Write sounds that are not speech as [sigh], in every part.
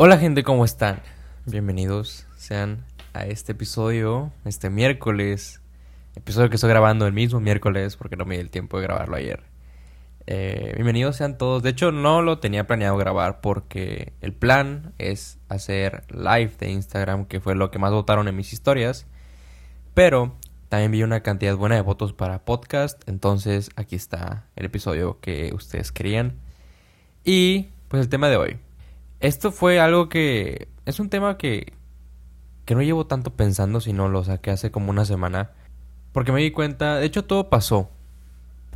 Hola gente, ¿cómo están? Bienvenidos sean a este episodio, este miércoles. Episodio que estoy grabando el mismo miércoles porque no me di el tiempo de grabarlo ayer. Eh, bienvenidos sean todos. De hecho, no lo tenía planeado grabar porque el plan es hacer live de Instagram, que fue lo que más votaron en mis historias. Pero también vi una cantidad buena de votos para podcast. Entonces aquí está el episodio que ustedes querían. Y pues el tema de hoy. Esto fue algo que... Es un tema que... Que no llevo tanto pensando, sino lo saqué hace como una semana. Porque me di cuenta... De hecho todo pasó.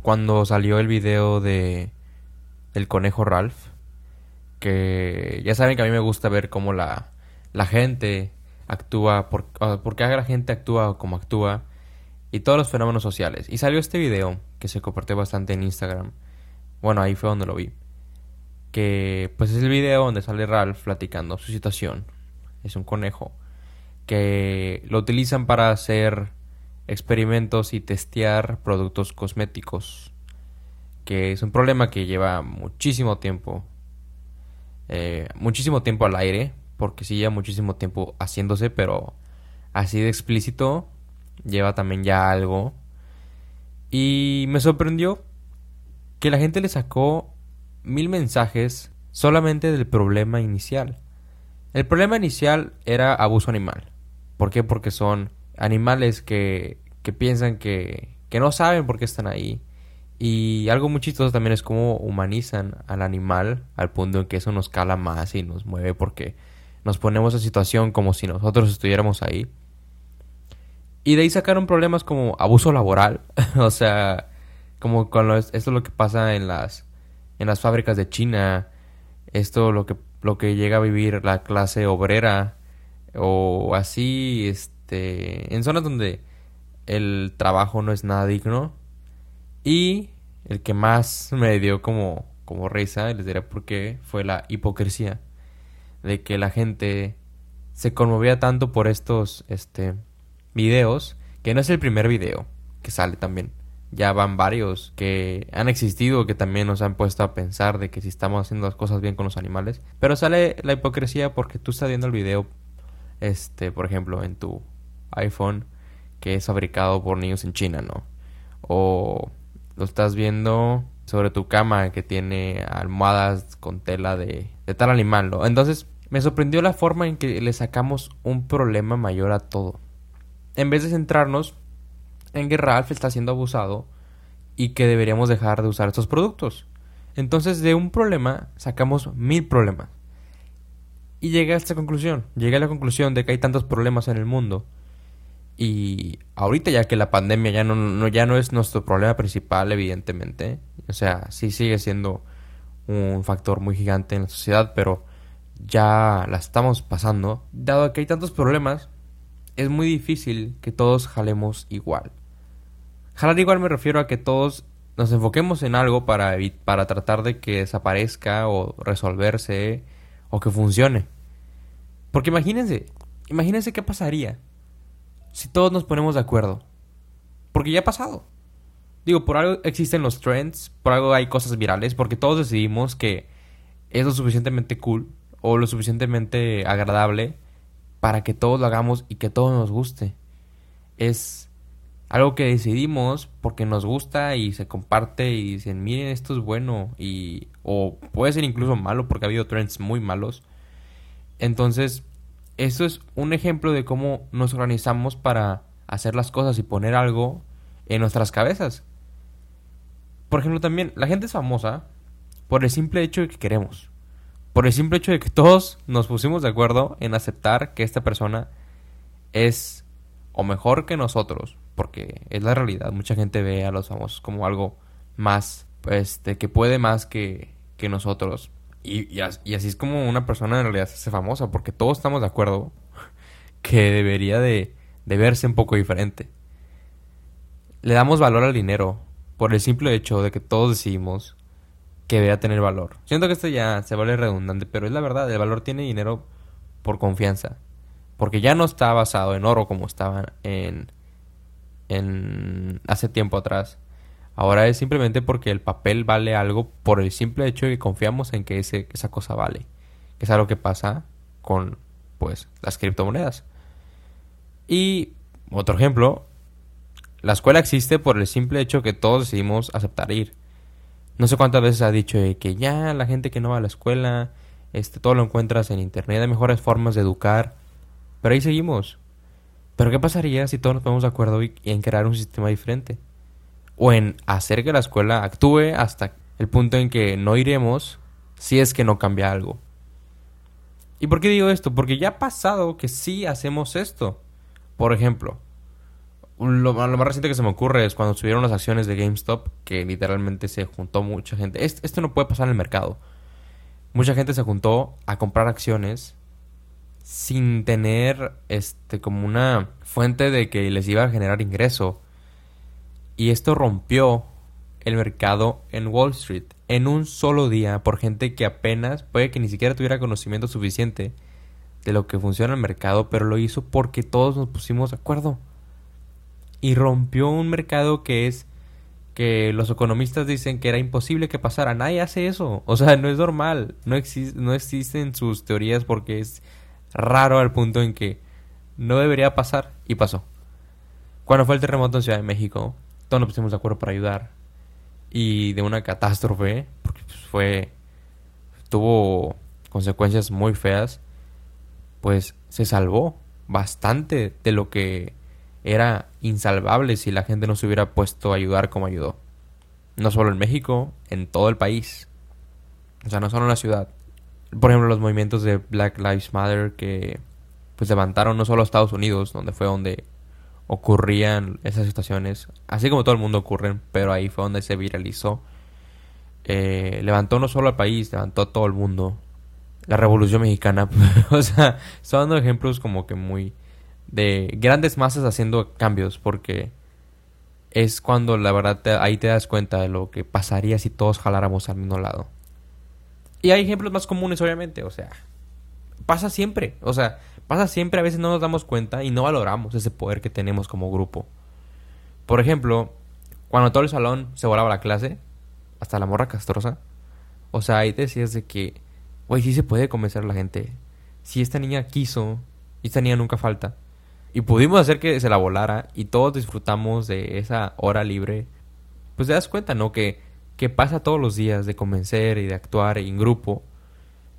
Cuando salió el video de... El conejo Ralph. Que ya saben que a mí me gusta ver cómo la, la gente actúa. Por, porque la gente actúa como actúa. Y todos los fenómenos sociales. Y salió este video que se compartió bastante en Instagram. Bueno, ahí fue donde lo vi que pues es el video donde sale Ralph platicando su situación. Es un conejo que lo utilizan para hacer experimentos y testear productos cosméticos, que es un problema que lleva muchísimo tiempo, eh, muchísimo tiempo al aire, porque sí lleva muchísimo tiempo haciéndose, pero así de explícito lleva también ya algo. Y me sorprendió que la gente le sacó mil mensajes solamente del problema inicial. El problema inicial era abuso animal. ¿Por qué? Porque son animales que, que piensan que, que no saben por qué están ahí. Y algo muy chistoso también es cómo humanizan al animal al punto en que eso nos cala más y nos mueve porque nos ponemos en situación como si nosotros estuviéramos ahí. Y de ahí sacaron problemas como abuso laboral. [laughs] o sea, como con esto es lo que pasa en las en las fábricas de China, esto lo que lo que llega a vivir la clase obrera o así este en zonas donde el trabajo no es nada digno y el que más [laughs] me dio como como risa, les diré por qué, fue la hipocresía de que la gente se conmovía tanto por estos este videos, que no es el primer video que sale también ya van varios que han existido que también nos han puesto a pensar de que si estamos haciendo las cosas bien con los animales. Pero sale la hipocresía porque tú estás viendo el video, este, por ejemplo, en tu iPhone que es fabricado por niños en China, ¿no? O lo estás viendo sobre tu cama que tiene almohadas con tela de, de tal animal, ¿no? Entonces me sorprendió la forma en que le sacamos un problema mayor a todo. En vez de centrarnos en que Ralph está siendo abusado y que deberíamos dejar de usar estos productos. Entonces de un problema sacamos mil problemas. Y llegué a esta conclusión. Llegué a la conclusión de que hay tantos problemas en el mundo. Y ahorita ya que la pandemia ya no, ya no es nuestro problema principal, evidentemente. O sea, sí sigue siendo un factor muy gigante en la sociedad, pero ya la estamos pasando. Dado que hay tantos problemas, es muy difícil que todos jalemos igual. Jalar igual me refiero a que todos nos enfoquemos en algo para, para tratar de que desaparezca o resolverse o que funcione. Porque imagínense, imagínense qué pasaría si todos nos ponemos de acuerdo. Porque ya ha pasado. Digo, por algo existen los trends, por algo hay cosas virales, porque todos decidimos que es lo suficientemente cool o lo suficientemente agradable para que todos lo hagamos y que todo nos guste. Es algo que decidimos porque nos gusta y se comparte y dicen, miren, esto es bueno y o puede ser incluso malo porque ha habido trends muy malos. Entonces, eso es un ejemplo de cómo nos organizamos para hacer las cosas y poner algo en nuestras cabezas. Por ejemplo, también la gente es famosa por el simple hecho de que queremos. Por el simple hecho de que todos nos pusimos de acuerdo en aceptar que esta persona es o mejor que nosotros porque es la realidad. Mucha gente ve a los famosos como algo más, este, que puede más que, que nosotros. Y, y, así es como una persona en realidad se hace famosa, porque todos estamos de acuerdo [laughs] que debería de, de verse un poco diferente. Le damos valor al dinero por el simple hecho de que todos decidimos que debe tener valor. Siento que esto ya se vale redundante, pero es la verdad, el valor tiene dinero por confianza. Porque ya no está basado en oro como estaba en, en hace tiempo atrás. Ahora es simplemente porque el papel vale algo por el simple hecho de que confiamos en que ese, esa cosa vale. Que es algo que pasa con pues las criptomonedas. Y otro ejemplo, la escuela existe por el simple hecho que todos decidimos aceptar ir. No sé cuántas veces ha dicho que ya la gente que no va a la escuela, este, todo lo encuentras en internet, hay mejores formas de educar. Pero ahí seguimos. Pero ¿qué pasaría si todos nos ponemos de acuerdo en crear un sistema diferente? O en hacer que la escuela actúe hasta el punto en que no iremos si es que no cambia algo. ¿Y por qué digo esto? Porque ya ha pasado que sí hacemos esto. Por ejemplo, lo, más reciente que se me ocurre es cuando subieron las acciones de GameStop, que literalmente se juntó mucha gente. Esto, no puede pasar en el mercado. Mucha gente se juntó a comprar acciones sin tener este como una fuente de que les iba a generar ingreso. Y esto rompió el mercado en Wall Street en un solo día por gente que apenas puede que ni siquiera tuviera conocimiento suficiente de lo que funciona el mercado, pero lo hizo porque todos nos pusimos de acuerdo y rompió un mercado que es que los economistas dicen que era imposible que pasara. Nadie hace eso. O sea, no es normal. No, no existen sus teorías porque es raro al punto en que no debería pasar y pasó. Cuando fue el terremoto en Ciudad de México, todos nos pusimos de acuerdo para ayudar. Y de una catástrofe, porque pues, fue. tuvo consecuencias muy feas, pues se salvó bastante de lo que era insalvable si la gente no se hubiera puesto a ayudar como ayudó. No solo en México, en todo el país. O sea, no solo en la ciudad. Por ejemplo, los movimientos de Black Lives Matter que pues levantaron no solo a Estados Unidos, donde fue donde ocurrían esas situaciones, así como todo el mundo ocurren, pero ahí fue donde se viralizó. Eh, levantó no solo al país, levantó a todo el mundo. La Revolución Mexicana, [laughs] o sea, son dando ejemplos como que muy de grandes masas haciendo cambios porque es cuando la verdad ahí te das cuenta de lo que pasaría si todos jaláramos al mismo lado. Y hay ejemplos más comunes, obviamente, o sea, pasa siempre, o sea, pasa siempre, a veces no nos damos cuenta y no valoramos ese poder que tenemos como grupo. Por ejemplo, cuando todo el salón se volaba la clase, hasta la morra castrosa, o sea, ahí te decías de que, güey, sí se puede convencer a la gente. Si esta niña quiso, y esta niña nunca falta, y pudimos hacer que se la volara y todos disfrutamos de esa hora libre, pues te das cuenta, ¿no? Que, que pasa todos los días de convencer y de actuar en grupo.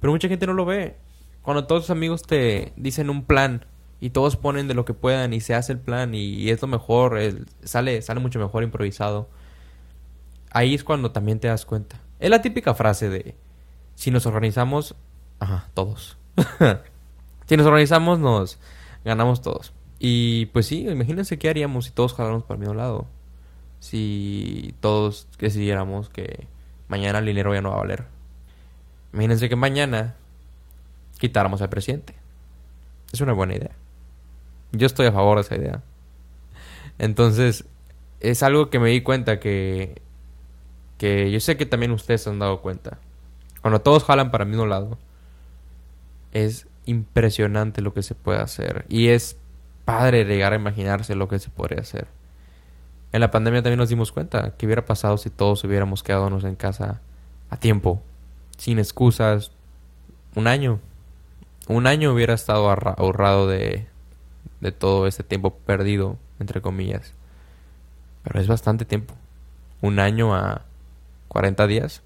Pero mucha gente no lo ve. Cuando todos tus amigos te dicen un plan y todos ponen de lo que puedan y se hace el plan y, es lo mejor, sale, sale mucho mejor improvisado. Ahí es cuando también te das cuenta. Es la típica frase de si nos organizamos, ajá, todos. [laughs] si nos organizamos nos ganamos todos. Y pues sí, imagínense qué haríamos si todos jaláramos para el mismo lado. Si todos decidiéramos que mañana el dinero ya no va a valer. Imagínense que mañana quitáramos al presidente. Es una buena idea. Yo estoy a favor de esa idea. Entonces, es algo que me di cuenta que. que yo sé que también ustedes se han dado cuenta. Cuando todos jalan para el mismo lado, es impresionante lo que se puede hacer. Y es padre llegar a imaginarse lo que se podría hacer. En la pandemia también nos dimos cuenta que hubiera pasado si todos hubiéramos quedado en casa a tiempo, sin excusas, un año. Un año hubiera estado ahorrado de, de todo este tiempo perdido, entre comillas. Pero es bastante tiempo. Un año a 40 días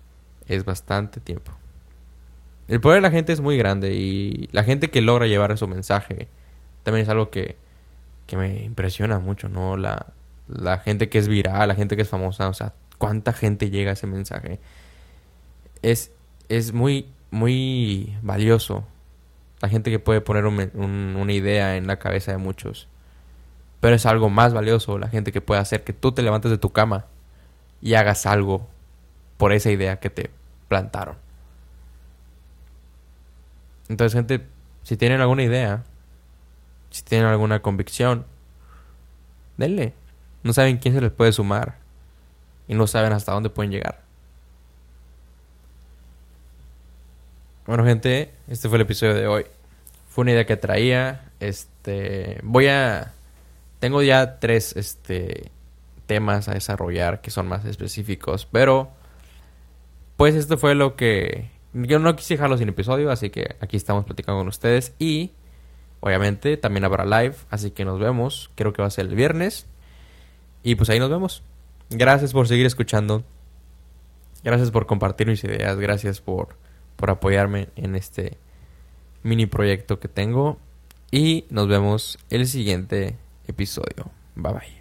es bastante tiempo. El poder de la gente es muy grande y la gente que logra llevar su mensaje también es algo que que me impresiona mucho, ¿no? La, la gente que es viral, la gente que es famosa, o sea, cuánta gente llega a ese mensaje. Es, es muy, muy valioso. La gente que puede poner una idea en la cabeza de muchos. Pero es algo más valioso la gente que puede hacer que tú te levantes de tu cama y hagas algo por esa idea que te plantaron. Entonces, gente, si tienen alguna idea, si tienen alguna convicción, denle. No saben quién se les puede sumar. Y no saben hasta dónde pueden llegar. Bueno, gente, este fue el episodio de hoy. Fue una idea que traía. Este. Voy a. Tengo ya tres este, temas a desarrollar que son más específicos. Pero. Pues esto fue lo que yo no quise dejarlo sin episodio, así que aquí estamos platicando con ustedes. Y obviamente también habrá live, así que nos vemos. Creo que va a ser el viernes. Y pues ahí nos vemos. Gracias por seguir escuchando. Gracias por compartir mis ideas. Gracias por, por apoyarme en este mini proyecto que tengo. Y nos vemos el siguiente episodio. Bye bye.